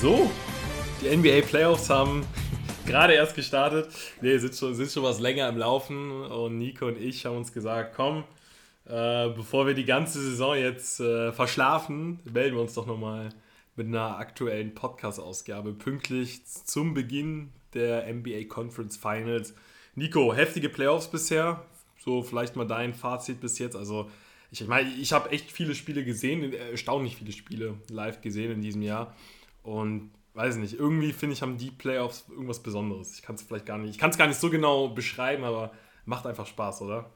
So, die NBA Playoffs haben gerade erst gestartet. Ne, sind schon, sind schon was länger im Laufen. Und Nico und ich haben uns gesagt, komm, äh, bevor wir die ganze Saison jetzt äh, verschlafen, melden wir uns doch nochmal mit einer aktuellen Podcast-Ausgabe pünktlich zum Beginn der NBA Conference Finals. Nico, heftige Playoffs bisher. So vielleicht mal dein Fazit bis jetzt. Also ich meine, ich habe echt viele Spiele gesehen, erstaunlich viele Spiele live gesehen in diesem Jahr. Und weiß nicht, irgendwie finde ich, haben die Playoffs irgendwas Besonderes. Ich kann es vielleicht gar nicht, ich kann es gar nicht so genau beschreiben, aber macht einfach Spaß, oder?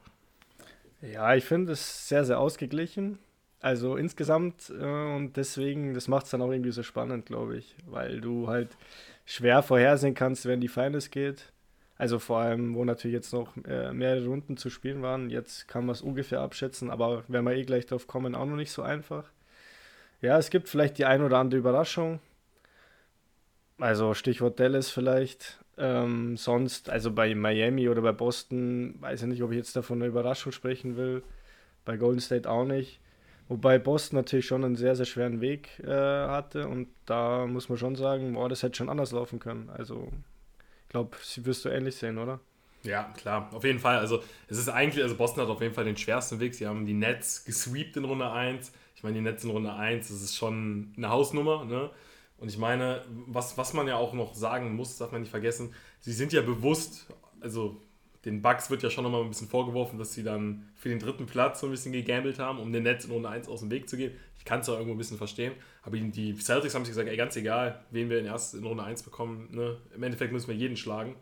Ja, ich finde es sehr, sehr ausgeglichen. Also insgesamt äh, und deswegen, das macht es dann auch irgendwie so spannend, glaube ich, weil du halt schwer vorhersehen kannst, wenn die Finals geht. Also vor allem, wo natürlich jetzt noch äh, mehrere Runden zu spielen waren. Jetzt kann man es ungefähr abschätzen, aber wenn wir eh gleich drauf kommen, auch noch nicht so einfach. Ja, es gibt vielleicht die ein oder andere Überraschung. Also Stichwort Dallas vielleicht. Ähm, sonst, also bei Miami oder bei Boston, weiß ich nicht, ob ich jetzt davon eine Überraschung sprechen will. Bei Golden State auch nicht. Wobei Boston natürlich schon einen sehr, sehr schweren Weg äh, hatte und da muss man schon sagen, boah, das hätte schon anders laufen können. Also, ich glaube, sie wirst du ähnlich sehen, oder? Ja, klar, auf jeden Fall. Also, es ist eigentlich, also Boston hat auf jeden Fall den schwersten Weg. Sie haben die Nets gesweept in Runde 1. Ich meine, die Nets in Runde 1, das ist schon eine Hausnummer, ne? Und ich meine, was, was man ja auch noch sagen muss, darf man nicht vergessen, sie sind ja bewusst, also den Bucks wird ja schon nochmal ein bisschen vorgeworfen, dass sie dann für den dritten Platz so ein bisschen gegambelt haben, um den Netz in Runde 1 aus dem Weg zu gehen. Ich kann es ja irgendwo ein bisschen verstehen. Aber die Celtics haben sich gesagt, ey, ganz egal, wen wir in, erst in Runde 1 bekommen, ne? im Endeffekt müssen wir jeden schlagen.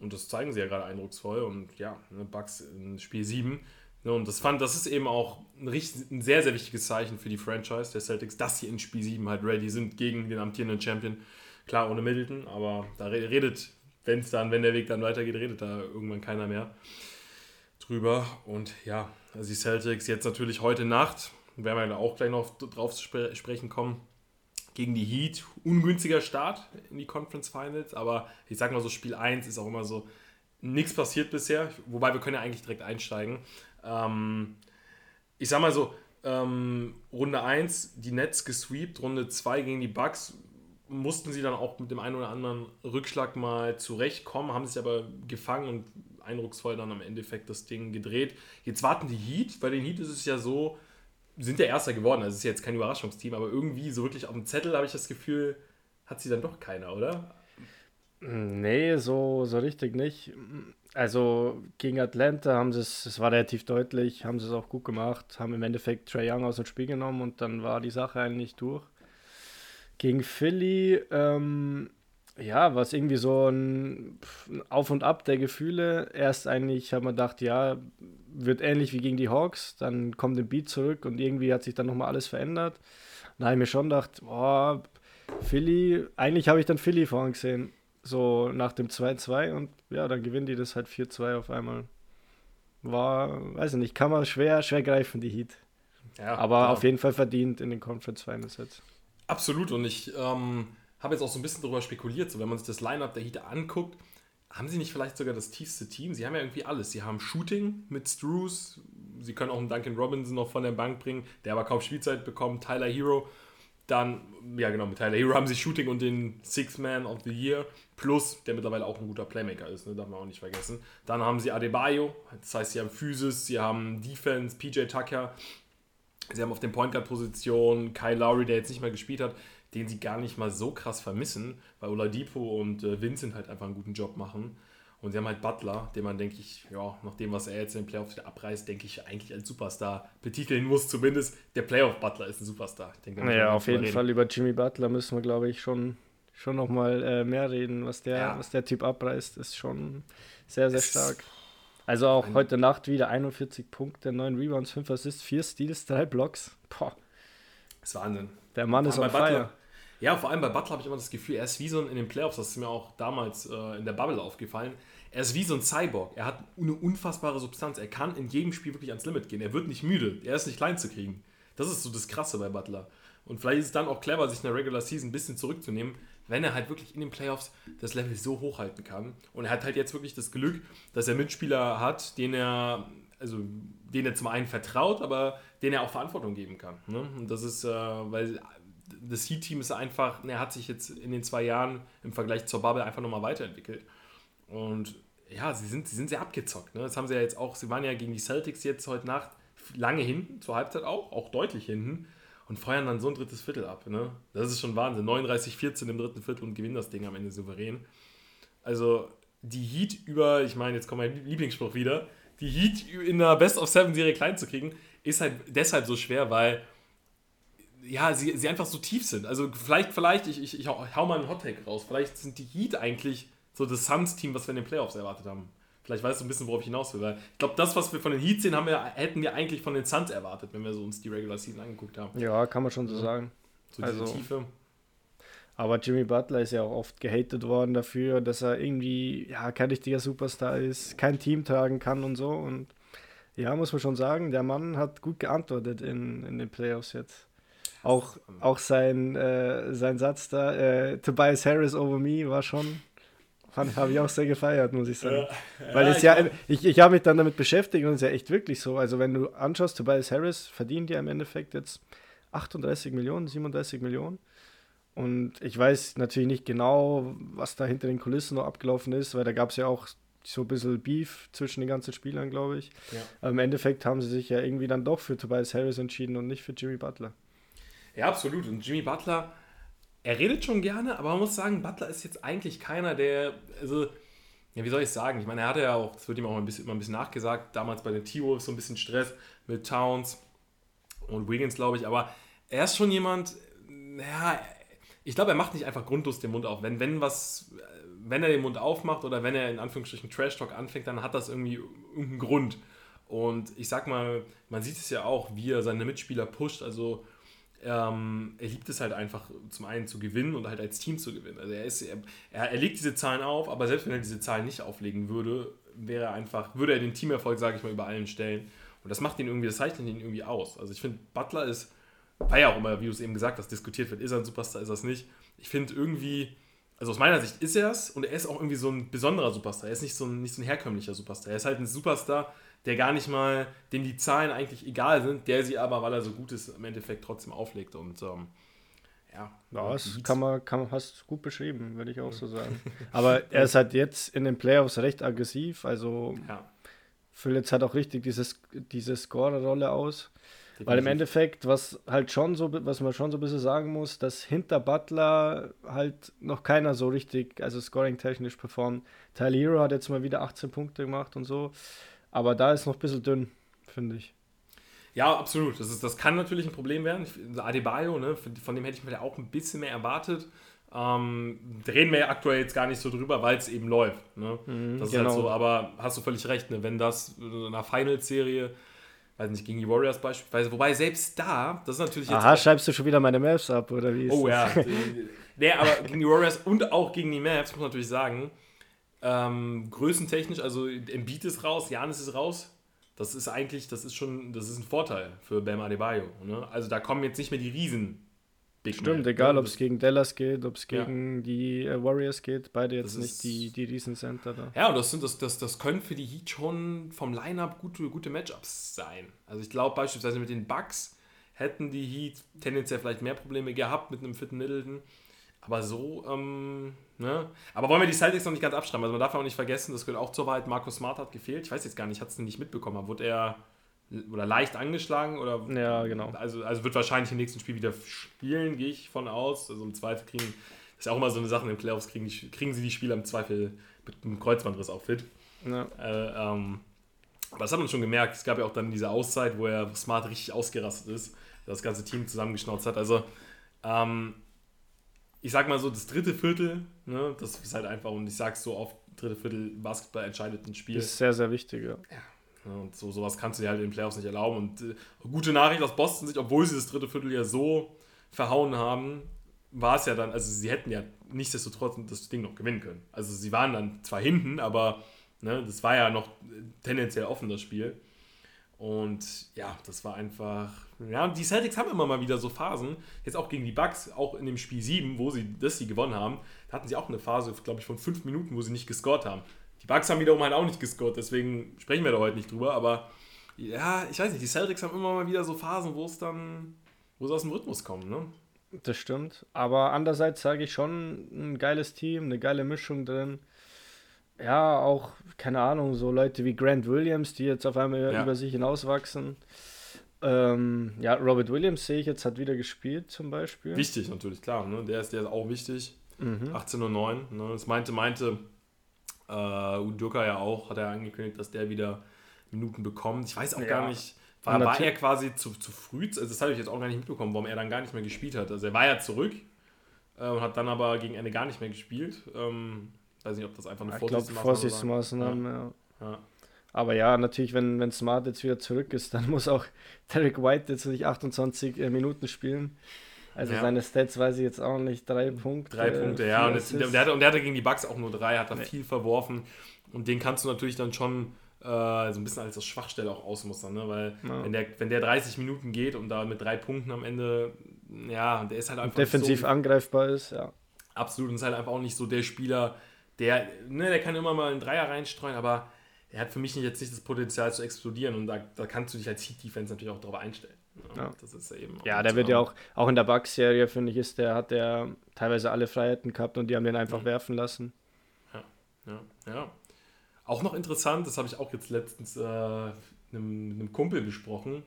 Und das zeigen sie ja gerade eindrucksvoll. Und ja, ne, Bucks in Spiel 7 Ne, und das fand, das ist eben auch ein, richtig, ein sehr, sehr wichtiges Zeichen für die Franchise der Celtics, dass sie in Spiel 7 halt ready sind gegen den amtierenden Champion. Klar, ohne Middleton, aber da redet, wenn es dann, wenn der Weg dann weitergeht, redet da irgendwann keiner mehr drüber. Und ja, also die Celtics jetzt natürlich heute Nacht, werden wir auch gleich noch drauf zu spre sprechen kommen, gegen die Heat. Ungünstiger Start in die Conference Finals, aber ich sag mal so, Spiel 1 ist auch immer so, nichts passiert bisher, wobei wir können ja eigentlich direkt einsteigen. Ähm, ich sag mal so, ähm, Runde 1 die Nets gesweept, Runde 2 gegen die Bucks mussten sie dann auch mit dem einen oder anderen Rückschlag mal zurechtkommen, haben sich aber gefangen und eindrucksvoll dann am Endeffekt das Ding gedreht. Jetzt warten die Heat, bei den Heat ist es ja so, sind der Erster geworden, also es ist jetzt kein Überraschungsteam, aber irgendwie so wirklich auf dem Zettel habe ich das Gefühl, hat sie dann doch keiner, oder? Nee, so, so richtig nicht. Also gegen Atlanta haben sie es, es war relativ deutlich, haben sie es auch gut gemacht, haben im Endeffekt Trey Young aus dem Spiel genommen und dann war die Sache eigentlich durch. Gegen Philly, ähm, ja, war es irgendwie so ein Auf und Ab der Gefühle. Erst eigentlich haben wir gedacht, ja, wird ähnlich wie gegen die Hawks, dann kommt ein Beat zurück und irgendwie hat sich dann nochmal alles verändert. Da habe ich mir schon gedacht, boah, Philly, eigentlich habe ich dann Philly vorhin gesehen so nach dem 2-2 und ja, dann gewinnen die das halt 4-2 auf einmal. War, weiß ich nicht, kann man schwer, schwer greifen, die Heat. Ja, Aber klar. auf jeden Fall verdient in den Conference Finals jetzt. Absolut und ich ähm, habe jetzt auch so ein bisschen darüber spekuliert, so wenn man sich das Lineup der Heat anguckt, haben sie nicht vielleicht sogar das tiefste Team? Sie haben ja irgendwie alles. Sie haben Shooting mit Struce, sie können auch einen Duncan Robinson noch von der Bank bringen, der aber kaum Spielzeit bekommt, Tyler Hero dann, ja genau, mit Tyler Hero haben sie Shooting und den Six Man of the Year. Plus, der mittlerweile auch ein guter Playmaker ist, ne? darf man auch nicht vergessen. Dann haben sie Adebayo, das heißt, sie haben Physis, sie haben Defense, PJ Tucker. Sie haben auf den Point Guard Position Kyle Lowry, der jetzt nicht mehr gespielt hat, den sie gar nicht mal so krass vermissen, weil Oladipo und äh, Vincent halt einfach einen guten Job machen. Und sie haben halt Butler, den man, denke ich, ja, nach dem, was er jetzt in den Playoffs wieder abreißt, denke ich, eigentlich als Superstar betiteln muss. Zumindest der Playoff-Butler ist ein Superstar. Ich denke, naja, auf jeden reden. Fall über Jimmy Butler müssen wir, glaube ich, schon, schon nochmal äh, mehr reden. Was der, ja. was der Typ abreißt, ist schon sehr, sehr es stark. Also auch heute Nacht wieder 41 Punkte, 9 Rebounds, 5 Assists, 4 Steals, 3 Blocks. Boah. Das ist Wahnsinn. Der Mann ist on fire. Ja, vor allem bei Butler habe ich immer das Gefühl, er ist wie so ein, in den Playoffs, das ist mir auch damals äh, in der Bubble aufgefallen, er ist wie so ein Cyborg. Er hat eine unfassbare Substanz. Er kann in jedem Spiel wirklich ans Limit gehen. Er wird nicht müde. Er ist nicht klein zu kriegen. Das ist so das Krasse bei Butler. Und vielleicht ist es dann auch clever, sich in der Regular Season ein bisschen zurückzunehmen, wenn er halt wirklich in den Playoffs das Level so hochhalten kann. Und er hat halt jetzt wirklich das Glück, dass er Mitspieler hat, den er, also den er zum einen vertraut, aber den er auch Verantwortung geben kann. Ne? Und das ist, äh, weil das Heat-Team ist einfach, er hat sich jetzt in den zwei Jahren im Vergleich zur Bubble einfach nochmal weiterentwickelt. Und ja, sie sind, sie sind sehr abgezockt. Ne? Das haben sie ja jetzt auch, sie waren ja gegen die Celtics jetzt heute Nacht lange hinten, zur Halbzeit auch, auch deutlich hinten und feuern dann so ein drittes Viertel ab. Ne? Das ist schon Wahnsinn. 39-14 im dritten Viertel und gewinnen das Ding am Ende souverän. Also die Heat über, ich meine, jetzt kommt mein Lieblingsspruch wieder, die Heat in einer Best-of-Seven-Serie klein zu kriegen, ist halt deshalb so schwer, weil ja, sie, sie einfach so tief sind. Also vielleicht, vielleicht, ich, ich, ich hau mal einen Hot-Take raus, vielleicht sind die Heat eigentlich so das Suns-Team, was wir in den Playoffs erwartet haben. Vielleicht weißt du ein bisschen, worauf ich hinaus will. Weil ich glaube, das, was wir von den Heat sehen, haben wir, hätten wir eigentlich von den Suns erwartet, wenn wir so uns die Regular Season angeguckt haben. Ja, kann man schon so sagen. So diese also, Tiefe. Aber Jimmy Butler ist ja auch oft gehatet worden dafür, dass er irgendwie ja, kein richtiger Superstar ist, kein Team tragen kann und so. Und ja, muss man schon sagen, der Mann hat gut geantwortet in, in den Playoffs jetzt. Auch, auch sein, äh, sein Satz da, äh, Tobias Harris over me, war schon habe ich auch sehr gefeiert, muss ich sagen. Ja, Weil es ja, ich, ich habe mich dann damit beschäftigt und es ist ja echt wirklich so. Also, wenn du anschaust, Tobias Harris verdient ja im Endeffekt jetzt 38 Millionen, 37 Millionen. Und ich weiß natürlich nicht genau, was da hinter den Kulissen noch abgelaufen ist, weil da gab es ja auch so ein bisschen Beef zwischen den ganzen Spielern, glaube ich. Ja. Aber im Endeffekt haben sie sich ja irgendwie dann doch für Tobias Harris entschieden und nicht für Jimmy Butler. Ja, absolut. Und Jimmy Butler er redet schon gerne, aber man muss sagen, Butler ist jetzt eigentlich keiner, der, also, ja, wie soll ich sagen? Ich meine, er hatte ja auch, das wird ihm auch ein bisschen, immer ein bisschen nachgesagt, damals bei den T-Wolves so ein bisschen Stress mit Towns und Wiggins, glaube ich, aber er ist schon jemand, ja, ich glaube, er macht nicht einfach grundlos den Mund auf. Wenn, wenn was, wenn er den Mund aufmacht oder wenn er in Anführungsstrichen Trash Talk anfängt, dann hat das irgendwie irgendeinen Grund. Und ich sag mal, man sieht es ja auch, wie er seine Mitspieler pusht. Also ähm, er liebt es halt einfach zum einen zu gewinnen und halt als Team zu gewinnen. Also er, ist, er, er, legt diese Zahlen auf, aber selbst wenn er diese Zahlen nicht auflegen würde, wäre er einfach, würde er den Teamerfolg, sage ich mal, über allen stellen. Und das macht ihn irgendwie, das zeichnet ihn irgendwie aus. Also ich finde, Butler ist, war ja auch immer, wie du es eben gesagt hast, diskutiert wird, ist er ein Superstar, ist er es nicht. Ich finde irgendwie, also aus meiner Sicht ist er es und er ist auch irgendwie so ein besonderer Superstar. Er ist nicht so ein, nicht so ein herkömmlicher Superstar. Er ist halt ein Superstar, der gar nicht mal, dem die Zahlen eigentlich egal sind, der sie aber, weil er so gut ist, im Endeffekt trotzdem auflegt. Und ähm, ja. Ja, das kann man, kann man, hast gut beschrieben, würde ich auch so sagen. Aber er ist halt jetzt in den Playoffs recht aggressiv, also ja. füllt jetzt halt auch richtig dieses, diese Scorer-Rolle aus. Definitiv. Weil im Endeffekt, was halt schon so, was man schon so ein bisschen sagen muss, dass hinter Butler halt noch keiner so richtig, also scoring-technisch performt. Tyler Hero hat jetzt mal wieder 18 Punkte gemacht und so. Aber da ist noch ein bisschen dünn, finde ich. Ja, absolut. Das, ist, das kann natürlich ein Problem werden. Adebayo, ne, von dem hätte ich mir auch ein bisschen mehr erwartet. Ähm, reden wir ja aktuell jetzt gar nicht so drüber, weil es eben läuft. Ne? Mhm, das ist halt genau. halt so, aber hast du völlig recht, ne? wenn das in einer Finals-Serie, weiß nicht, gegen die Warriors beispielsweise, wobei selbst da, das ist natürlich jetzt. Aha, schreibst du schon wieder meine Maps ab, oder wie? oh ja. nee, aber gegen die Warriors und auch gegen die Maps, muss man natürlich sagen, ähm, größentechnisch, also Embiid ist raus, Janis ist raus. Das ist eigentlich, das ist schon, das ist ein Vorteil für Bam Adebayo. Ne? Also da kommen jetzt nicht mehr die Riesen. Big Stimmt, Man, egal ob es gegen Dallas geht, ob es gegen ja. die äh, Warriors geht, beide jetzt das nicht die, die Riesencenter da. Ja, und das, sind, das, das, das können für die Heat schon vom Line-Up gute, gute Matchups sein. Also ich glaube beispielsweise mit den Bucks hätten die Heat tendenziell vielleicht mehr Probleme gehabt mit einem fitten Middleton. Aber so, ähm, ne? Aber wollen wir die Celtics noch nicht ganz abschreiben? Also man darf auch nicht vergessen, das gehört auch zur Wahrheit, Markus Smart hat gefehlt. Ich weiß jetzt gar nicht, hat es nicht mitbekommen. Wurde er oder leicht angeschlagen oder ja genau also, also wird wahrscheinlich im nächsten Spiel wieder spielen gehe ich von aus also im Zweifel kriegen das ist ja auch immer so eine Sache den Playoffs kriegen, die, kriegen sie die Spieler im Zweifel mit einem Kreuzbandriss auch fit ja. Äh, ähm, aber das hat man schon gemerkt es gab ja auch dann diese Auszeit wo er Smart richtig ausgerastet ist das ganze Team zusammengeschnauzt hat also ähm, ich sag mal so, das dritte Viertel, ne, das ist halt einfach, und ich sag's so oft, dritte Viertel Basketball entscheidet ein Spiel. Das ist sehr, sehr wichtig, ja. ja und so, sowas kannst du dir halt in den Playoffs nicht erlauben. Und äh, gute Nachricht aus Boston sich, obwohl sie das dritte Viertel ja so verhauen haben, war es ja dann, also sie hätten ja nichtsdestotrotz das Ding noch gewinnen können. Also sie waren dann zwar hinten, aber ne, das war ja noch tendenziell offen, das Spiel. Und ja, das war einfach. Ja, und die Celtics haben immer mal wieder so Phasen. Jetzt auch gegen die Bucks, auch in dem Spiel 7, wo sie das sie gewonnen haben, da hatten sie auch eine Phase, glaube ich, von 5 Minuten, wo sie nicht gescored haben. Die Bucks haben wiederum halt auch nicht gescored, deswegen sprechen wir da heute nicht drüber. Aber ja, ich weiß nicht, die Celtics haben immer mal wieder so Phasen, wo es dann, wo sie aus dem Rhythmus kommen, ne? Das stimmt. Aber andererseits sage ich schon, ein geiles Team, eine geile Mischung drin. Ja, auch, keine Ahnung, so Leute wie Grant Williams, die jetzt auf einmal ja. über sich hinauswachsen. Ähm, ja, Robert Williams sehe ich jetzt, hat wieder gespielt zum Beispiel. Wichtig natürlich, klar. Ne? Der, ist, der ist auch wichtig. Mhm. 18.09 Ne? Das meinte, meinte äh, Udoka ja auch, hat er angekündigt, dass der wieder Minuten bekommt. Ich weiß auch ja. gar nicht, war, war er quasi zu, zu früh, also das habe ich jetzt auch gar nicht mitbekommen, warum er dann gar nicht mehr gespielt hat. Also er war ja zurück äh, und hat dann aber gegen Ende gar nicht mehr gespielt. Ähm, weiß nicht, ob das einfach eine Vorsichtsmaßnahme, Vorsichtsmaßnahmen ja. ja. Aber ja, natürlich, wenn, wenn Smart jetzt wieder zurück ist, dann muss auch Derek White jetzt nicht 28 äh, Minuten spielen. Also ja. seine Stats weiß ich jetzt auch nicht. Drei Punkte. Drei Punkte, ja. Und, jetzt, der, der, hatte, und der hatte gegen die Bucks auch nur drei, hat da nee. viel verworfen. Und den kannst du natürlich dann schon äh, so ein bisschen als Schwachstelle auch ausmustern, ne? Weil ja. wenn, der, wenn der 30 Minuten geht und da mit drei Punkten am Ende, ja, der ist halt einfach. Defensiv so, angreifbar ist, ja. Absolut. Und ist halt einfach auch nicht so der Spieler, der, ne, der kann immer mal einen Dreier reinstreuen, aber er hat für mich jetzt nicht das Potenzial zu explodieren und da, da kannst du dich als Heat-Defense natürlich auch darauf einstellen. Ja, ja. Das ist eben ja der wird ja auch, auch in der Bugs-Serie, finde ich, ist der, hat der teilweise alle Freiheiten gehabt und die haben den einfach mhm. werfen lassen. Ja, ja, ja. Auch noch interessant, das habe ich auch jetzt letztens äh, einem, einem Kumpel besprochen,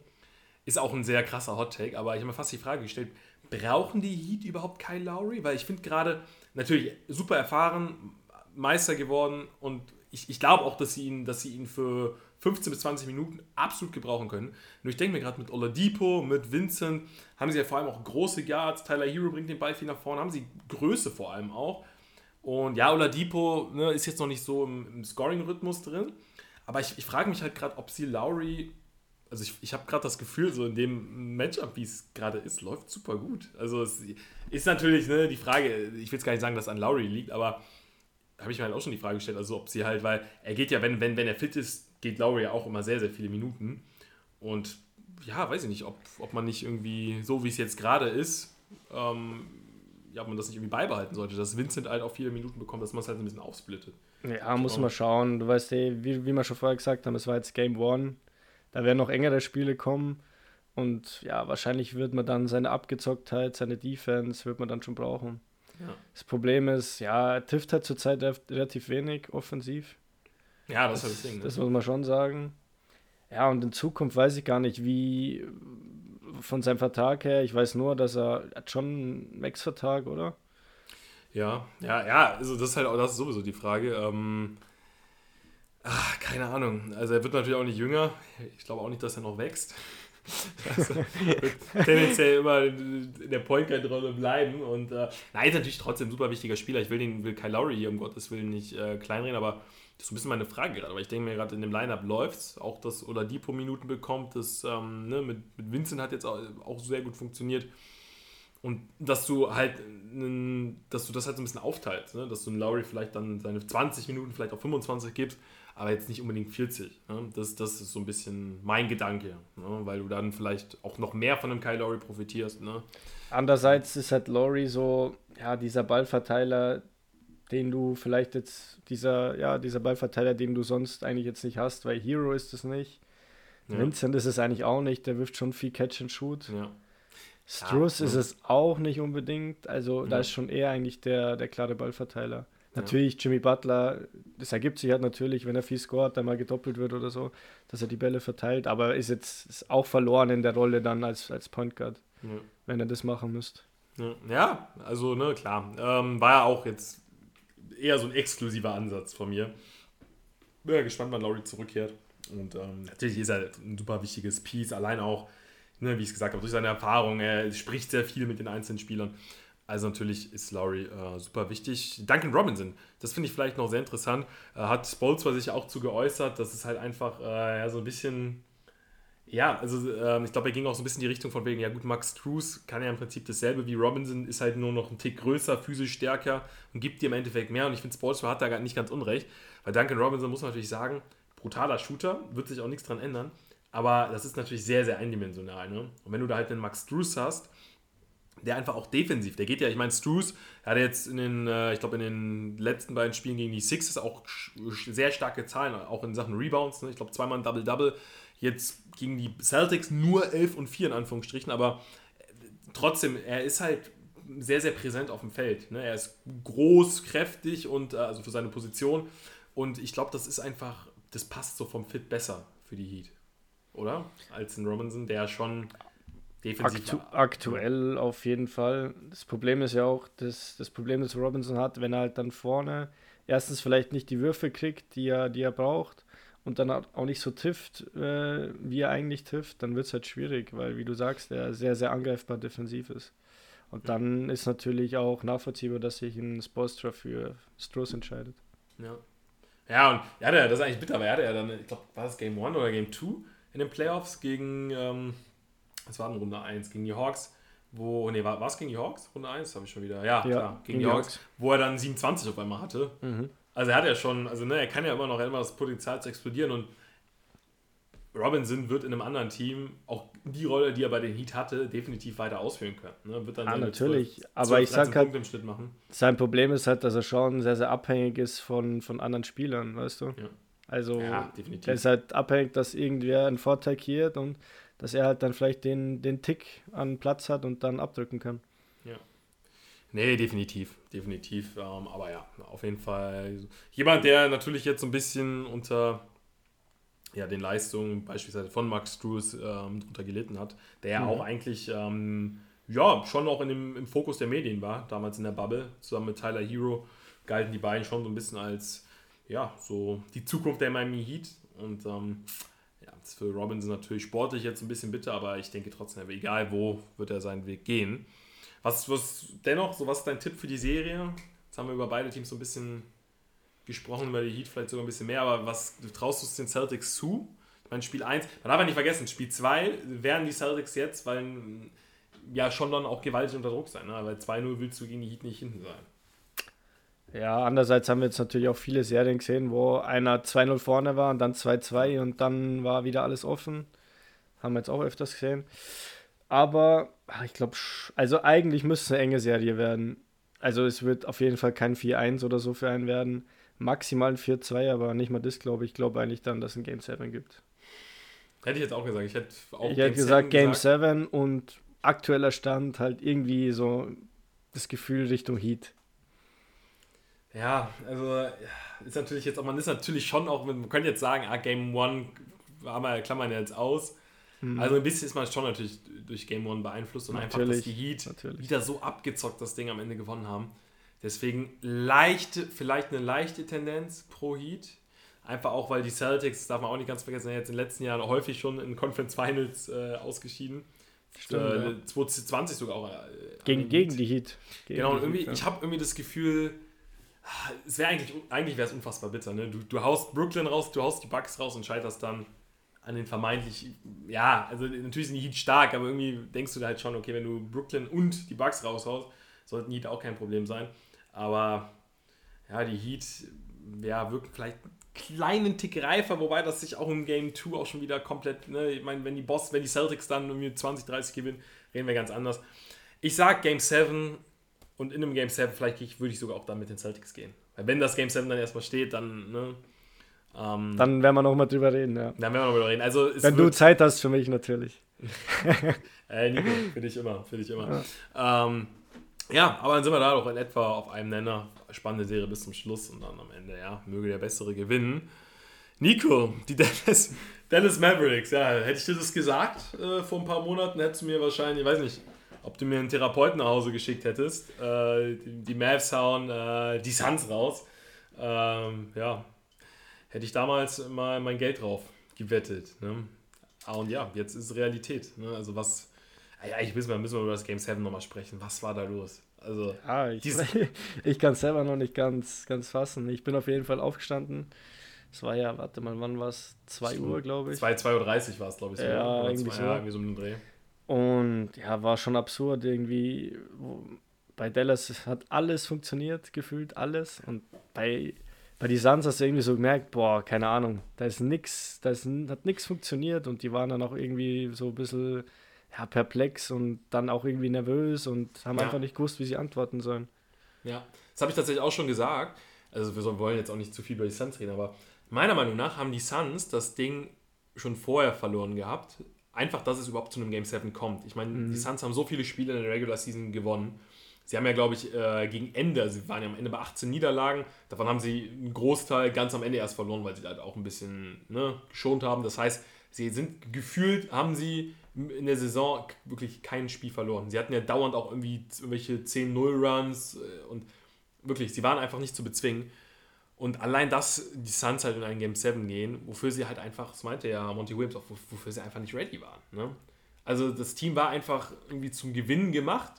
ist auch ein sehr krasser Hot-Take, aber ich habe mir fast die Frage gestellt, brauchen die Heat überhaupt Kyle Lowry? Weil ich finde gerade, natürlich super erfahren, Meister geworden und ich, ich glaube auch, dass sie, ihn, dass sie ihn für 15 bis 20 Minuten absolut gebrauchen können. Nur ich denke mir gerade mit Oladipo, mit Vincent, haben sie ja vor allem auch große Guards. Tyler Hero bringt den Ball viel nach vorne, haben sie Größe vor allem auch. Und ja, Oladipo ne, ist jetzt noch nicht so im, im Scoring-Rhythmus drin. Aber ich, ich frage mich halt gerade, ob sie Lowry, also ich, ich habe gerade das Gefühl, so in dem Matchup, wie es gerade ist, läuft super gut. Also es ist natürlich ne, die Frage, ich will jetzt gar nicht sagen, dass es an Lowry liegt, aber habe ich mir halt auch schon die Frage gestellt, also ob sie halt, weil er geht ja, wenn, wenn, wenn er fit ist, geht Lowry ja auch immer sehr, sehr viele Minuten. Und ja, weiß ich nicht, ob, ob man nicht irgendwie, so wie es jetzt gerade ist, ähm, ja, ob man das nicht irgendwie beibehalten sollte, dass Vincent halt auch viele Minuten bekommt, dass man es halt ein bisschen aufsplittet. Ja, muss man schauen. Du weißt, hey, wie, wie wir schon vorher gesagt haben, es war jetzt Game One. Da werden noch engere Spiele kommen. Und ja, wahrscheinlich wird man dann seine Abgezocktheit, seine Defense, wird man dann schon brauchen. Ja. Das Problem ist, ja, er trifft halt zurzeit relativ wenig offensiv. Ja, das, das ist das Ding. Ne? Das muss man schon sagen. Ja, und in Zukunft weiß ich gar nicht, wie von seinem Vertrag her. Ich weiß nur, dass er hat schon einen Max-Vertrag, oder? Ja, ja, ja, also das ist halt auch das ist sowieso die Frage. Ähm, ach, keine Ahnung. Also er wird natürlich auch nicht jünger. Ich glaube auch nicht, dass er noch wächst. Also, tendenziell immer in der Point Guard Rolle bleiben und äh, nein, ist natürlich trotzdem ein super wichtiger Spieler. Ich will den will Kyle Lowry hier um Gottes Willen nicht äh, kleinreden, aber das ist ein bisschen meine Frage gerade, aber ich denke mir gerade in dem Lineup läuft es, auch dass Oladipo Minuten bekommt, das ähm, ne, mit, mit Vincent hat jetzt auch, auch, sehr gut funktioniert und dass du halt, dass du das halt so ein bisschen aufteilst, ne? dass du Lowry vielleicht dann seine 20 Minuten, vielleicht auch 25 gibst, aber jetzt nicht unbedingt 40. Ne? Das, das ist so ein bisschen mein Gedanke, ne? weil du dann vielleicht auch noch mehr von einem Kyle Lowry profitierst. Ne? Andererseits ist halt Lowry so, ja, dieser Ballverteiler, den du vielleicht jetzt, dieser, ja, dieser Ballverteiler, den du sonst eigentlich jetzt nicht hast, weil Hero ist es nicht. Ja. Vincent ist es eigentlich auch nicht, der wirft schon viel Catch and Shoot. Ja. Struss ja, ist es auch nicht unbedingt, also da ist schon eher eigentlich der, der klare Ballverteiler. Natürlich, Jimmy Butler, das ergibt sich halt natürlich, wenn er viel scoret, dann mal gedoppelt wird oder so, dass er die Bälle verteilt, aber ist jetzt ist auch verloren in der Rolle dann als, als Point Guard, wenn er das machen müsste. Ja, also, ne, klar. Ähm, war ja auch jetzt eher so ein exklusiver Ansatz von mir. Bin ja gespannt, wann Laurie zurückkehrt. Und ähm, natürlich ist er ein super wichtiges Piece, allein auch, ne, wie ich es gesagt habe, durch seine Erfahrung. Er spricht sehr viel mit den einzelnen Spielern. Also natürlich ist Laurie äh, super wichtig. Duncan Robinson, das finde ich vielleicht noch sehr interessant, äh, hat Spolster sich auch zu geäußert, dass es halt einfach äh, ja, so ein bisschen ja, also ähm, ich glaube, er ging auch so ein bisschen in die Richtung von wegen, ja gut, Max Cruz kann ja im Prinzip dasselbe wie Robinson, ist halt nur noch ein Tick größer, physisch stärker und gibt dir im Endeffekt mehr. Und ich finde, Sportsman hat da nicht ganz unrecht, weil Duncan Robinson muss man natürlich sagen, brutaler Shooter, wird sich auch nichts dran ändern, aber das ist natürlich sehr, sehr eindimensional. Ne? Und wenn du da halt einen Max Cruz hast, der einfach auch defensiv, der geht ja, ich meine, Struce hat jetzt in den, äh, ich glaube, in den letzten beiden Spielen gegen die Sixers auch sehr starke Zahlen, auch in Sachen Rebounds. Ne? Ich glaube, zweimal ein Double-Double. Jetzt gegen die Celtics nur 11 und 4 in Anführungsstrichen, aber trotzdem, er ist halt sehr, sehr präsent auf dem Feld. Ne? Er ist groß, kräftig und äh, also für seine Position. Und ich glaube, das ist einfach, das passt so vom Fit besser für die Heat. Oder? Als ein Robinson, der schon defensiv Aktu Aktuell auf jeden Fall. Das Problem ist ja auch, das, das Problem, das Robinson hat, wenn er halt dann vorne erstens vielleicht nicht die Würfe kriegt, die er, die er braucht und dann auch nicht so trifft, äh, wie er eigentlich trifft, dann wird es halt schwierig, weil, wie du sagst, er sehr, sehr angreifbar defensiv ist. Und dann ist natürlich auch nachvollziehbar, dass sich ein Spolstra für Stross entscheidet. Ja. Ja, und ja, das ist eigentlich bitter, aber er hatte ja dann, ich glaube, war das Game 1 oder Game 2 in den Playoffs gegen, ähm, das war in Runde 1, gegen die Hawks, wo, nee, war es gegen die Hawks? Runde 1 habe ich schon wieder, ja, ja klar, gegen die Hawks, Hawks, wo er dann 27 auf einmal hatte. Mhm. Also er hat ja schon, also ne, er kann ja immer noch immer das Potenzial zu explodieren und Robinson wird in einem anderen Team auch die Rolle, die er bei den Heat hatte, definitiv weiter ausführen können. Ne? Wird dann ah, natürlich, 12, aber 12, ich sag halt, im Schnitt machen. sein Problem ist halt, dass er schon sehr, sehr abhängig ist von, von anderen Spielern, weißt du? Ja. Also, ja, er ist halt abhängig, dass irgendwer einen Vorteil kreiert und dass er halt dann vielleicht den, den Tick an Platz hat und dann abdrücken kann. Ja. Nee, definitiv, definitiv. Ähm, aber ja, auf jeden Fall jemand, der natürlich jetzt so ein bisschen unter ja, den Leistungen beispielsweise von Max Drews ähm, darunter gelitten hat, der ja mhm. auch eigentlich ähm, ja, schon auch in dem, im Fokus der Medien war, damals in der Bubble, zusammen mit Tyler Hero, galten die beiden schon so ein bisschen als ja, so die Zukunft der Miami Heat und ähm, ist für Robinson natürlich sportlich jetzt ein bisschen bitter, aber ich denke trotzdem, egal wo, wird er seinen Weg gehen. Was, was dennoch, so was ist dein Tipp für die Serie? Jetzt haben wir über beide Teams so ein bisschen gesprochen, über die Heat vielleicht sogar ein bisschen mehr, aber was traust du es den Celtics zu? Ich meine, Spiel 1, man darf ja nicht vergessen, Spiel 2 werden die Celtics jetzt, weil ja schon dann auch gewaltig unter Druck sein, ne? weil 2-0 willst du gegen die Heat nicht hinten sein. Ja, andererseits haben wir jetzt natürlich auch viele Serien gesehen, wo einer 2-0 vorne war und dann 2-2 und dann war wieder alles offen. Haben wir jetzt auch öfters gesehen. Aber ich glaube, also eigentlich müsste es eine enge Serie werden. Also es wird auf jeden Fall kein 4-1 oder so für einen werden maximal ein 4-2, aber nicht mal das, glaube ich. Ich glaube eigentlich dann, dass es ein Game 7 gibt. Hätte ich jetzt auch gesagt. Ich hätte auch ich hätte gesagt Game 7 und aktueller Stand halt irgendwie so das Gefühl Richtung Heat. Ja, also ist natürlich jetzt, man ist natürlich schon auch, man könnte jetzt sagen, ah, Game 1 haben wir, klammern jetzt aus. Mhm. Also ein bisschen ist man schon natürlich durch Game 1 beeinflusst und natürlich, einfach, dass die Heat natürlich. wieder so abgezockt das Ding am Ende gewonnen haben. Deswegen leichte, vielleicht eine leichte Tendenz pro Heat. Einfach auch, weil die Celtics, das darf man auch nicht ganz vergessen, jetzt in den letzten Jahren häufig schon in Conference Finals äh, ausgeschieden. Stimmt, äh, ja. 2020 sogar auch. Äh, gegen, gegen die Heat. Gegen genau, und irgendwie, Heat, ja. ich habe irgendwie das Gefühl, es wäre eigentlich, eigentlich wäre es unfassbar bitter. Ne? Du, du haust Brooklyn raus, du haust die Bucks raus und scheiterst dann an den vermeintlich, ja, also natürlich sind die Heat stark, aber irgendwie denkst du da halt schon, okay, wenn du Brooklyn und die Bucks raushaust, sollten die Heat auch kein Problem sein. Aber ja, die Heat ja, wirken vielleicht einen kleinen Tick reifer, wobei das sich auch im Game 2 auch schon wieder komplett, ne, ich meine, wenn die Boss, wenn die Celtics dann irgendwie 20, 30 gewinnen, reden wir ganz anders. Ich sag Game 7 und in einem Game 7 vielleicht würde ich sogar auch dann mit den Celtics gehen. Weil wenn das Game 7 dann erstmal steht, dann, ne, ähm, dann werden wir noch mal drüber reden, ja. Dann werden wir noch drüber reden. Also, wenn du Zeit hast für mich natürlich. äh, Nico, für dich immer, für dich immer. Ja. Ähm, ja, aber dann sind wir da doch in etwa auf einem Nenner. Spannende Serie bis zum Schluss und dann am Ende, ja, möge der Bessere gewinnen. Nico, die Dallas, Dallas Mavericks, ja, hätte ich dir das gesagt äh, vor ein paar Monaten, hättest du mir wahrscheinlich, ich weiß nicht, ob du mir einen Therapeuten nach Hause geschickt hättest. Äh, die, Mavs hauen äh, die Suns raus. Ähm, ja, hätte ich damals mal mein Geld drauf gewettet. Ne? Ah, und ja, jetzt ist Realität. Ne? Also was ja, ich müssen wir, müssen wir über das Game 7 nochmal sprechen. Was war da los? Also, ja, ich, ich kann es selber noch nicht ganz, ganz fassen. Ich bin auf jeden Fall aufgestanden. Es war ja, warte mal, wann war es? 2 Uhr, glaube ich. 2, 2.30 Uhr war es, glaube ich. So, ja, irgendwie, so. ja, irgendwie so um Dreh. Und ja, war schon absurd irgendwie. Bei Dallas hat alles funktioniert, gefühlt alles. Und bei, bei die Suns hast du irgendwie so gemerkt, boah, keine Ahnung, da ist nix, da ist, hat nichts funktioniert und die waren dann auch irgendwie so ein bisschen ja, perplex und dann auch irgendwie nervös und haben ja. einfach nicht gewusst, wie sie antworten sollen. Ja, das habe ich tatsächlich auch schon gesagt. Also wir wollen jetzt auch nicht zu viel über die Suns reden, aber meiner Meinung nach haben die Suns das Ding schon vorher verloren gehabt, einfach, dass es überhaupt zu einem Game 7 kommt. Ich meine, mhm. die Suns haben so viele Spiele in der Regular Season gewonnen. Sie haben ja, glaube ich, äh, gegen Ende, also sie waren ja am Ende bei 18 Niederlagen, davon haben sie einen Großteil ganz am Ende erst verloren, weil sie halt auch ein bisschen ne, geschont haben. Das heißt, sie sind gefühlt, haben sie in der Saison wirklich kein Spiel verloren. Sie hatten ja dauernd auch irgendwie irgendwelche 10-0-Runs äh, und wirklich, sie waren einfach nicht zu bezwingen. Und allein, dass die Suns halt in einen Game 7 gehen, wofür sie halt einfach, das meinte ja Monty Williams auch, wofür sie einfach nicht ready waren. Ne? Also das Team war einfach irgendwie zum Gewinnen gemacht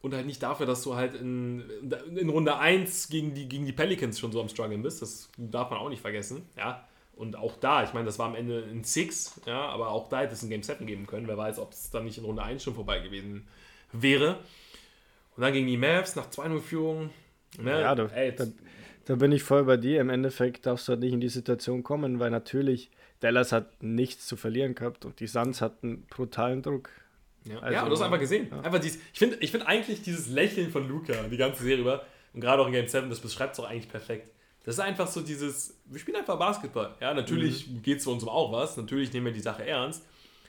und halt nicht dafür, dass du halt in, in Runde 1 gegen die, gegen die Pelicans schon so am struggeln bist. Das darf man auch nicht vergessen. Ja? Und auch da, ich meine, das war am Ende ein Six, ja, aber auch da hätte es ein Game 7 geben können. Wer weiß, ob es dann nicht in Runde 1 schon vorbei gewesen wäre. Und dann gegen die Mavs nach 2-0-Führung. Ne? Ja, du, ey, da, da bin ich voll bei dir. Im Endeffekt darfst du halt nicht in die Situation kommen, weil natürlich Dallas hat nichts zu verlieren gehabt und die Suns hatten brutalen Druck. Ja, also, ja du hast einfach gesehen. Ja. Einfach dieses, ich finde ich find eigentlich dieses Lächeln von Luca die ganze Serie über und gerade auch in Game 7, das beschreibt es auch eigentlich perfekt. Das ist einfach so dieses, wir spielen einfach Basketball. Ja, natürlich mhm. geht es für uns um auch was, natürlich nehmen wir die Sache ernst,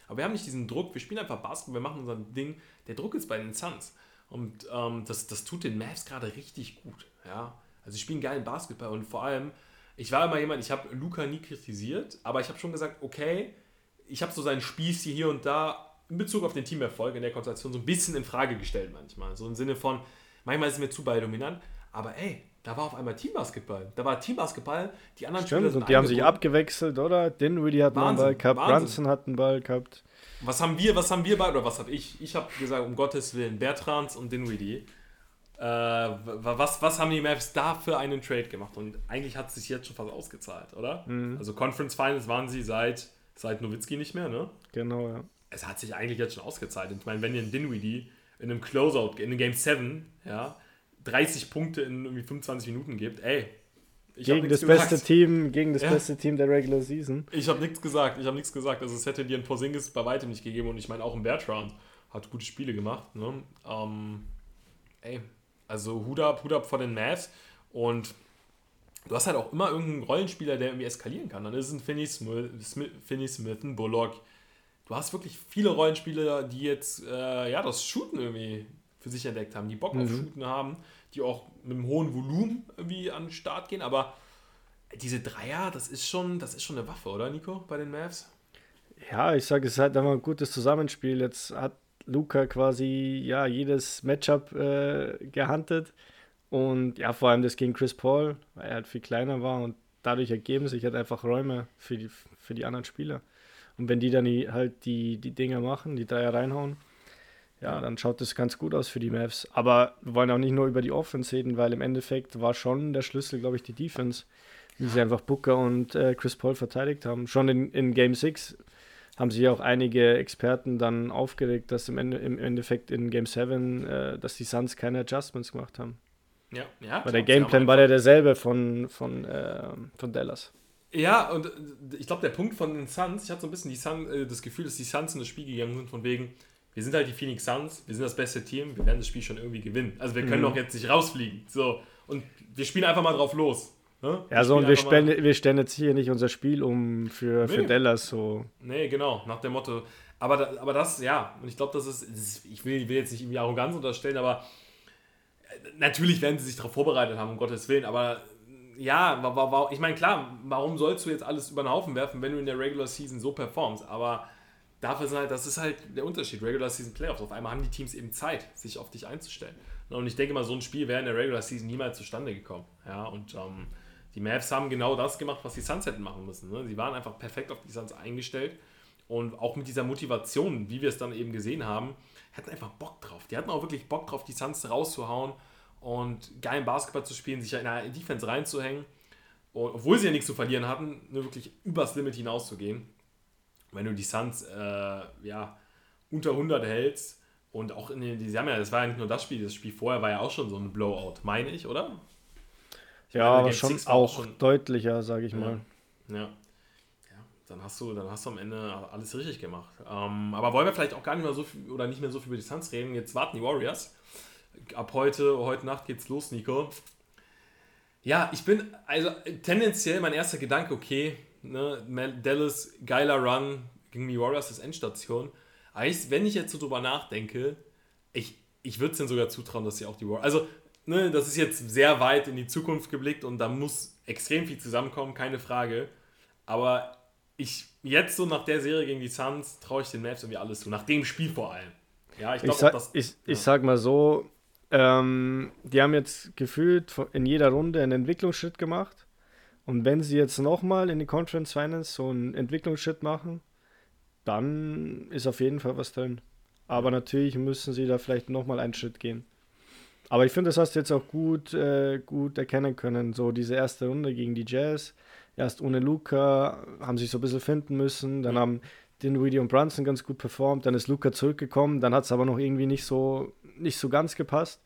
aber wir haben nicht diesen Druck, wir spielen einfach Basketball, wir machen unser Ding. Der Druck ist bei den Suns und ähm, das, das tut den Mavs gerade richtig gut. Ja, also sie spielen geilen Basketball und vor allem, ich war immer jemand, ich habe Luca nie kritisiert, aber ich habe schon gesagt, okay, ich habe so seinen Spieß hier und da in Bezug auf den Teamerfolg in der Konstellation so ein bisschen in Frage gestellt manchmal. So im Sinne von, manchmal ist es mir zu dominant, aber ey, da war auf einmal Teambasketball. Da war Teambasketball, die anderen Stimmt, Spieler und die haben sich abgewechselt, oder? Dinwiddie hat Wahnsinn, einen Ball gehabt, Wahnsinn. Brunson hat einen Ball gehabt. Was haben wir, was haben wir beide, oder was habe ich? Ich habe gesagt, um Gottes Willen, Bertrands und Dinwiddie. Äh, was, was haben die Mavs da für einen Trade gemacht? Und eigentlich hat es sich jetzt schon fast ausgezahlt, oder? Mhm. Also Conference Finals waren sie seit, seit Nowitzki nicht mehr, ne? Genau, ja es hat sich eigentlich jetzt schon ausgezahlt. Ich meine, wenn ihr in Dinwiddie in einem Closeout, in einem Game 7, ja, 30 Punkte in irgendwie 25 Minuten gibt, ey. gegen das gesagt. beste Team, gegen das ja. beste Team der Regular Season. Ich habe nichts gesagt, ich habe nichts gesagt. Also es hätte dir ein Porzingis bei weitem nicht gegeben und ich meine auch ein Bertrand hat gute Spiele gemacht. Ne? Ähm, ey, also Hut ab, Hut ab vor den Mavs und du hast halt auch immer irgendeinen Rollenspieler, der irgendwie eskalieren kann. Dann ist es ein Finney Smith, Finney Smith, ein Bullock, du hast wirklich viele Rollenspieler, die jetzt äh, ja, das Shooten irgendwie für sich entdeckt haben, die Bock mhm. auf Shooten haben, die auch mit einem hohen Volumen irgendwie an den Start gehen, aber diese Dreier, das ist schon, das ist schon eine Waffe, oder Nico, bei den Mavs? Ja, ich sage, es ist halt immer ein gutes Zusammenspiel. Jetzt hat Luca quasi ja jedes Matchup äh, gehandelt und ja, vor allem das gegen Chris Paul, weil er halt viel kleiner war und dadurch ergeben sich halt einfach Räume für die, für die anderen Spieler. Und wenn die dann die, halt die, die Dinger machen, die Dreier reinhauen, ja, dann schaut das ganz gut aus für die Mavs. Aber wir wollen auch nicht nur über die Offense reden, weil im Endeffekt war schon der Schlüssel, glaube ich, die Defense, wie sie einfach Booker und äh, Chris Paul verteidigt haben. Schon in, in Game 6 haben sich auch einige Experten dann aufgeregt, dass im, Ende, im Endeffekt in Game 7, äh, dass die Suns keine Adjustments gemacht haben. Ja, ja. Weil der Gameplan war ja derselbe von, von, äh, von Dallas. Ja, und äh, ich glaube, der Punkt von den Suns, ich hatte so ein bisschen die Sun, äh, das Gefühl, dass die Suns in das Spiel gegangen sind, von wegen, wir sind halt die Phoenix Suns, wir sind das beste Team, wir werden das Spiel schon irgendwie gewinnen. Also wir können mhm. doch jetzt nicht rausfliegen. So, und wir spielen einfach mal drauf los. Ne? Ja, so, und wir, spenden, wir stellen jetzt hier nicht unser Spiel um für, nee. für Dallas. So. Nee, genau, nach dem Motto. Aber, da, aber das, ja, und ich glaube, das ist, das ist, ich will, will jetzt nicht irgendwie Arroganz unterstellen, aber äh, natürlich werden sie sich darauf vorbereitet haben, um Gottes Willen, aber ja, war, war, war, ich meine, klar, warum sollst du jetzt alles über den Haufen werfen, wenn du in der Regular Season so performst? Aber dafür ist halt, das ist halt der Unterschied. Regular Season Playoffs. Auf einmal haben die Teams eben Zeit, sich auf dich einzustellen. Und ich denke mal, so ein Spiel wäre in der Regular Season niemals zustande gekommen. Ja, und ähm, die Mavs haben genau das gemacht, was die Suns hätten machen müssen. Ne? Sie waren einfach perfekt auf die Suns eingestellt. Und auch mit dieser Motivation, wie wir es dann eben gesehen haben, hatten einfach Bock drauf. Die hatten auch wirklich Bock drauf, die Suns rauszuhauen und geilen Basketball zu spielen, sich in eine Defense reinzuhängen. Und obwohl sie ja nichts zu verlieren hatten, nur wirklich übers Limit hinauszugehen. Wenn du die Suns äh, ja, unter 100 hältst und auch in den, die haben ja, das war ja nicht nur das Spiel, das Spiel vorher war ja auch schon so ein Blowout, meine ich, oder? Ich ja, aber schon auch schon, deutlicher, sage ich ja, mal. Ja. ja. Dann hast du, dann hast du am Ende alles richtig gemacht. Ähm, aber wollen wir vielleicht auch gar nicht mehr so viel oder nicht mehr so viel über die Suns reden. Jetzt warten die Warriors ab heute, heute Nacht geht's los, Nico. Ja, ich bin, also tendenziell mein erster Gedanke, okay, ne, Dallas, geiler Run, gegen die Warriors ist Endstation. Aber ich, wenn ich jetzt so drüber nachdenke, ich, ich würde es denen sogar zutrauen, dass sie auch die Warriors. Also, ne, das ist jetzt sehr weit in die Zukunft geblickt und da muss extrem viel zusammenkommen, keine Frage. Aber ich, jetzt so nach der Serie gegen die Suns, traue ich den Mavs irgendwie alles zu. Nach dem Spiel vor allem. Ja, ich glaube, ich, sag, ich, ja. ich sag mal so, ähm, die haben jetzt gefühlt in jeder Runde einen Entwicklungsschritt gemacht. Und wenn sie jetzt nochmal in die Conference Finals so einen Entwicklungsschritt machen, dann ist auf jeden Fall was drin. Aber natürlich müssen sie da vielleicht nochmal einen Schritt gehen. Aber ich finde, das hast du jetzt auch gut, äh, gut erkennen können. So diese erste Runde gegen die Jazz. Erst ohne Luca, haben sich so ein bisschen finden müssen. Dann haben Dinwiddie und Brunson ganz gut performt. Dann ist Luca zurückgekommen. Dann hat es aber noch irgendwie nicht so, nicht so ganz gepasst.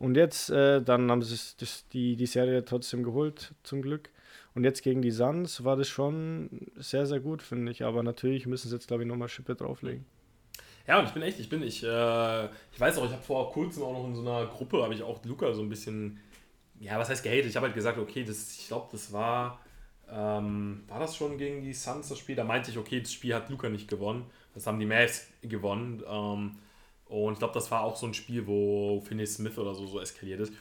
Und jetzt, äh, dann haben sie das, die, die Serie trotzdem geholt, zum Glück. Und jetzt gegen die Suns war das schon sehr, sehr gut, finde ich. Aber natürlich müssen sie jetzt, glaube ich, nochmal Schippe drauflegen. Ja, und ich bin echt, ich bin, ich, äh, ich weiß auch, ich habe vor kurzem auch noch in so einer Gruppe, habe ich auch Luca so ein bisschen, ja, was heißt gehatet? Ich habe halt gesagt, okay, das, ich glaube, das war, ähm, war das schon gegen die Suns das Spiel? Da meinte ich, okay, das Spiel hat Luca nicht gewonnen. Das haben die Mavs gewonnen. Ähm, und ich glaube, das war auch so ein Spiel, wo Finney Smith oder so, so eskaliert ist.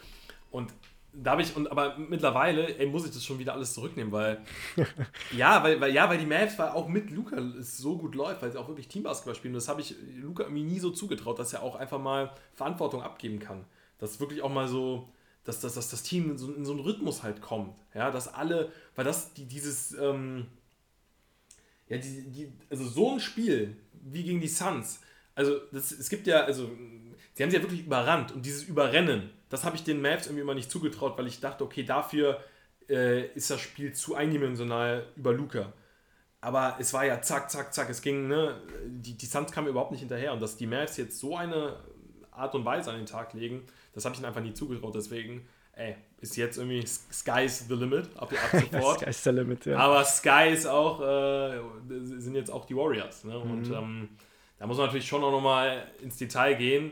Und da habe ich, und aber mittlerweile, ey, muss ich das schon wieder alles zurücknehmen, weil ja, weil, weil, ja, weil die Mavs weil auch mit Luca es so gut läuft, weil sie auch wirklich Teambasketball spielen. Und das habe ich Luca irgendwie nie so zugetraut, dass er auch einfach mal Verantwortung abgeben kann. Dass wirklich auch mal so, dass, dass, dass das Team in so, in so einen Rhythmus halt kommt. Ja, dass alle, weil das, die, dieses, ähm, ja, die, die, also so ein Spiel wie gegen die Suns, also das, es gibt ja, also sie haben sie ja wirklich überrannt und dieses Überrennen, das habe ich den Mavs irgendwie immer nicht zugetraut, weil ich dachte, okay, dafür äh, ist das Spiel zu eindimensional über Luca. Aber es war ja zack, zack, zack, es ging, ne, die, die Suns kamen überhaupt nicht hinterher und dass die Mavs jetzt so eine Art und Weise an den Tag legen, das habe ich ihnen einfach nie zugetraut, deswegen, ey, ist jetzt irgendwie Sky's the limit, ab, ab sofort. Sky's the limit, ja. Aber Sky ist auch, äh, sind jetzt auch die Warriors, ne, und mhm. ähm, da muss man natürlich schon auch nochmal ins Detail gehen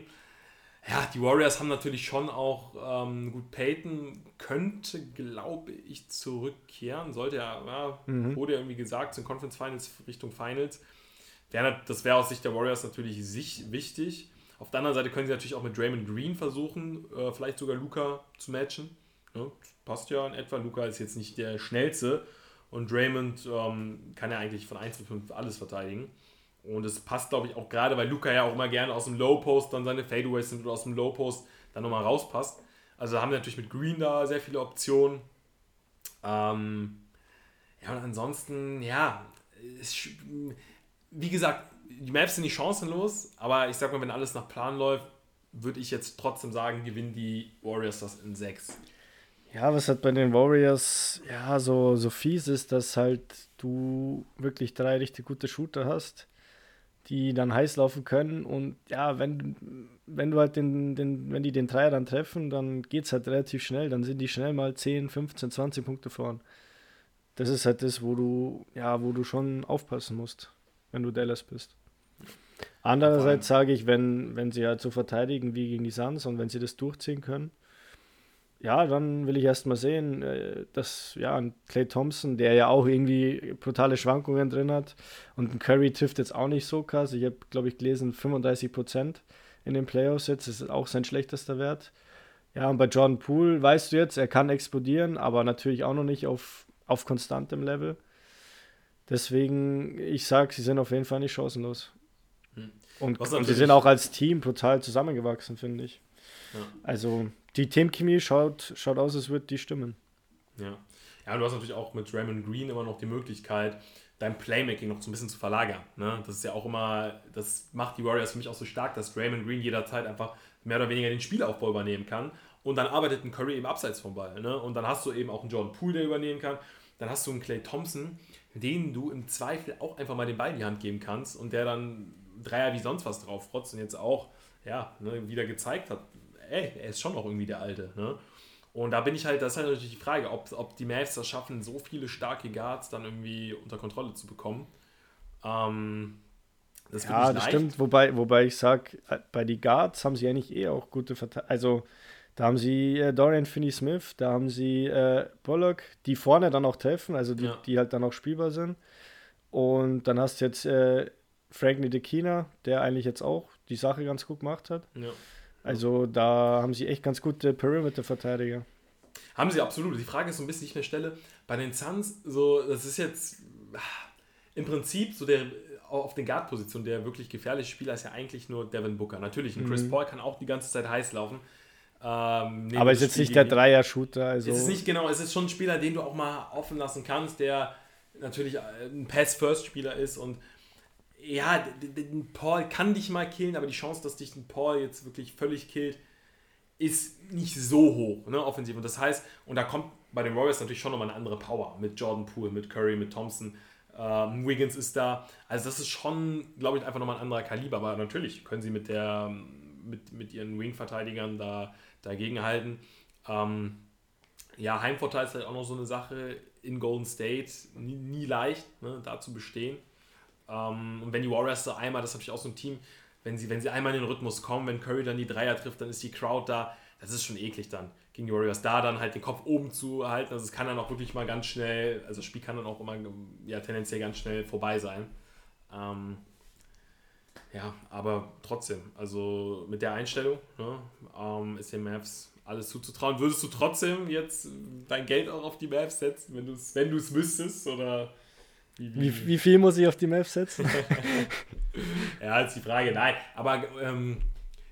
ja, die Warriors haben natürlich schon auch, ähm, gut, Peyton könnte, glaube ich, zurückkehren. Sollte ja, ja mhm. wurde ja irgendwie gesagt, zum Conference Finals Richtung Finals. Wär, das wäre aus Sicht der Warriors natürlich sich wichtig. Auf der anderen Seite können sie natürlich auch mit Draymond Green versuchen, äh, vielleicht sogar Luca zu matchen. Ja, passt ja in etwa. Luca ist jetzt nicht der schnellste und Draymond ähm, kann ja eigentlich von 1 bis 5 alles verteidigen. Und es passt, glaube ich, auch gerade, weil Luca ja auch immer gerne aus dem Low Post dann seine Fadeaways sind oder aus dem Low Post dann nochmal rauspasst. Also haben wir natürlich mit Green da sehr viele Optionen. Ähm, ja, und ansonsten, ja, ist, wie gesagt, die Maps sind nicht chancenlos, aber ich sag mal, wenn alles nach Plan läuft, würde ich jetzt trotzdem sagen, gewinnen die Warriors das in 6. Ja, was halt bei den Warriors ja so, so fies ist, dass halt du wirklich drei richtig gute Shooter hast die dann heiß laufen können. Und ja, wenn, wenn du halt den, den, wenn die den Dreier dann treffen, dann geht es halt relativ schnell. Dann sind die schnell mal 10, 15, 20 Punkte vorn. Das ist halt das, wo du, ja, wo du schon aufpassen musst, wenn du Dallas bist. Andererseits sage ich, wenn, wenn sie halt so verteidigen wie gegen die Suns und wenn sie das durchziehen können, ja, dann will ich erst mal sehen, äh, dass ja, Clay Thompson, der ja auch irgendwie brutale Schwankungen drin hat, und ein Curry trifft jetzt auch nicht so krass. Ich habe, glaube ich, gelesen, 35 Prozent in den Playoffs jetzt, das ist auch sein schlechtester Wert. Ja, und bei Jordan Poole weißt du jetzt, er kann explodieren, aber natürlich auch noch nicht auf, auf konstantem Level. Deswegen, ich sage, sie sind auf jeden Fall nicht chancenlos. Hm. Und, und sie sind auch als Team total zusammengewachsen, finde ich. Ja. Also die Teamchemie schaut, schaut aus, als würde die stimmen. Ja. Ja, und du hast natürlich auch mit Raymond Green immer noch die Möglichkeit, dein Playmaking noch so ein bisschen zu verlagern. Ne? Das ist ja auch immer, das macht die Warriors für mich auch so stark, dass Raymond Green jederzeit einfach mehr oder weniger den Spielaufbau übernehmen kann. Und dann arbeitet ein Curry eben abseits vom Ball. Ne? Und dann hast du eben auch einen Jordan Poole, der übernehmen kann. Dann hast du einen Clay Thompson, den du im Zweifel auch einfach mal den Ball in die Hand geben kannst und der dann Dreier wie sonst was drauf frotzt und jetzt auch ja, ne, wieder gezeigt hat, ey, er ist schon noch irgendwie der Alte. Ne? Und da bin ich halt, das ist halt natürlich die Frage, ob, ob die Mavs das schaffen, so viele starke Guards dann irgendwie unter Kontrolle zu bekommen. Ähm, das ja, das stimmt. Wobei, wobei ich sage, bei den Guards haben sie eigentlich eh auch gute Verteidiger. Also, da haben sie äh, Dorian Finney-Smith, da haben sie äh, Bullock, die vorne dann auch treffen, also die, ja. die halt dann auch spielbar sind. Und dann hast du jetzt äh, Frank Nidekina, der eigentlich jetzt auch die Sache ganz gut gemacht hat. Ja. Also da haben sie echt ganz gute Perimeter-Verteidiger. Haben sie absolut. Die Frage ist so ein bisschen, die ich mir stelle, bei den Suns, so, das ist jetzt im Prinzip so der auf den Guard-Positionen der wirklich gefährliche Spieler ist ja eigentlich nur Devin Booker. Natürlich, ein Chris mhm. Paul kann auch die ganze Zeit heiß laufen. Ähm, aber ist jetzt nicht der Dreier-Shooter. Also. Es ist nicht genau, es ist schon ein Spieler, den du auch mal offen lassen kannst, der natürlich ein Pass-First-Spieler ist und ja, Paul kann dich mal killen, aber die Chance, dass dich ein Paul jetzt wirklich völlig killt, ist nicht so hoch, ne, offensiv. Und das heißt, und da kommt bei den Warriors natürlich schon nochmal eine andere Power mit Jordan Poole, mit Curry, mit Thompson. Ähm, Wiggins ist da. Also das ist schon, glaube ich, einfach nochmal ein anderer Kaliber. Aber natürlich können sie mit, der, mit, mit ihren Wing-Verteidigern da dagegen halten. Ähm, ja, Heimvorteil ist halt auch noch so eine Sache in Golden State. Nie, nie leicht, ne, da zu bestehen. Ähm, und wenn die Warriors so einmal, das ist natürlich auch so ein Team, wenn sie, wenn sie einmal in den Rhythmus kommen, wenn Curry dann die Dreier trifft, dann ist die Crowd da. Das ist schon eklig dann gegen die Warriors. Da dann halt den Kopf oben zu halten, also es kann dann auch wirklich mal ganz schnell, also das Spiel kann dann auch immer ja, tendenziell ganz schnell vorbei sein. Ähm, ja, aber trotzdem, also mit der Einstellung ne, ähm, ist den Mavs alles zuzutrauen. Würdest du trotzdem jetzt dein Geld auch auf die Mavs setzen, wenn du es wenn müsstest? Oder wie, wie, viel muss ich auf die Mavs setzen? ja, ist die Frage. Nein, aber ähm,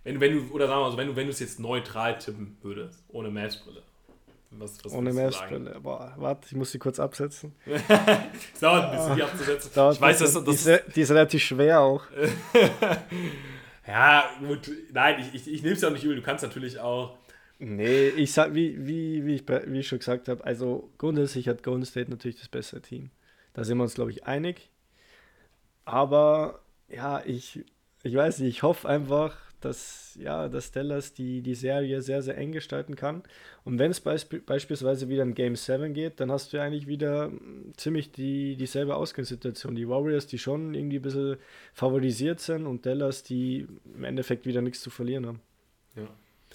wenn, wenn du, oder sagen wir mal so, wenn du, wenn du es jetzt neutral tippen würdest, ohne Mavs-Brille. Was, was ohne Mavs-Brille. Boah, warte, ich muss sie kurz absetzen. es dauert ein bisschen, die abzusetzen. Dauert ich weiß, dass, das die, ist, die ist relativ schwer auch. ja, gut. Nein, ich, ich, ich nehme es ja auch nicht übel. Du kannst natürlich auch. Nee, ich sag, wie, wie, wie, ich, wie ich schon gesagt habe, also grundsätzlich hat Golden State natürlich das bessere Team. Da sind wir uns, glaube ich, einig. Aber ja, ich, ich weiß nicht, ich hoffe einfach, dass, ja, dass Dallas die, die Serie sehr, sehr eng gestalten kann. Und wenn es beisp beispielsweise wieder in Game 7 geht, dann hast du ja eigentlich wieder ziemlich die, dieselbe Ausgangssituation. Die Warriors, die schon irgendwie ein bisschen favorisiert sind und Dallas, die im Endeffekt wieder nichts zu verlieren haben. Ja.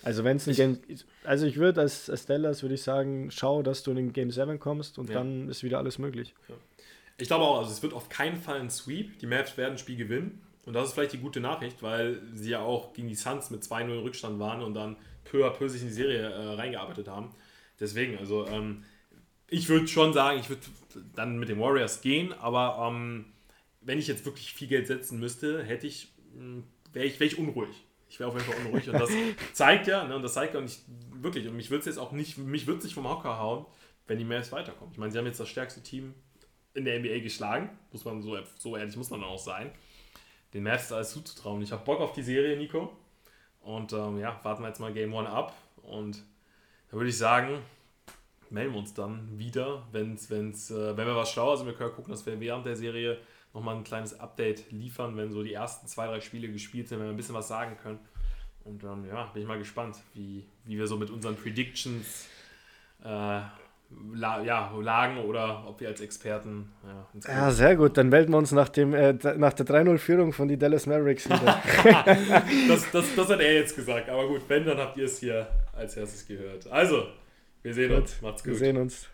Also wenn es ein Game, also ich würde als, als Dallas würde ich sagen, schau, dass du in den Game 7 kommst und ja. dann ist wieder alles möglich. Ja. Ich glaube auch, also es wird auf keinen Fall ein Sweep. Die Mavs werden ein Spiel gewinnen. Und das ist vielleicht die gute Nachricht, weil sie ja auch gegen die Suns mit 2-0 Rückstand waren und dann peu à peu sich in die Serie äh, reingearbeitet haben. Deswegen, also ähm, ich würde schon sagen, ich würde dann mit den Warriors gehen, aber ähm, wenn ich jetzt wirklich viel Geld setzen müsste, hätte ich, hm, wäre ich, wär ich unruhig. Ich wäre auf jeden Fall unruhig und das zeigt ja, ne, und das zeigt ja nicht wirklich, und mich würde es jetzt auch nicht, mich würde es nicht vom Hocker hauen, wenn die Mavs weiterkommen. Ich meine, sie haben jetzt das stärkste Team in der NBA geschlagen. Muss man so, so ehrlich muss man auch sein. Den Mavs alles zuzutrauen. Ich habe Bock auf die Serie, Nico. Und ähm, ja, warten wir jetzt mal Game One ab. Und da würde ich sagen, melden wir uns dann wieder, wenn's, wenn's, äh, wenn wir was schlauer sind. Wir können gucken, dass wir während der Serie nochmal ein kleines Update liefern, wenn so die ersten zwei, drei Spiele gespielt sind, wenn wir ein bisschen was sagen können. Und dann, ja, bin ich mal gespannt, wie, wie wir so mit unseren Predictions äh, La ja, lagen oder ob wir als Experten. Ja, ja sehr gut. Dann melden wir uns nach, dem, äh, nach der 3-0-Führung von die Dallas Mavericks wieder. das, das, das hat er jetzt gesagt. Aber gut, wenn, dann habt ihr es hier als erstes gehört. Also, wir sehen gut, uns. Macht's gut. Wir sehen uns.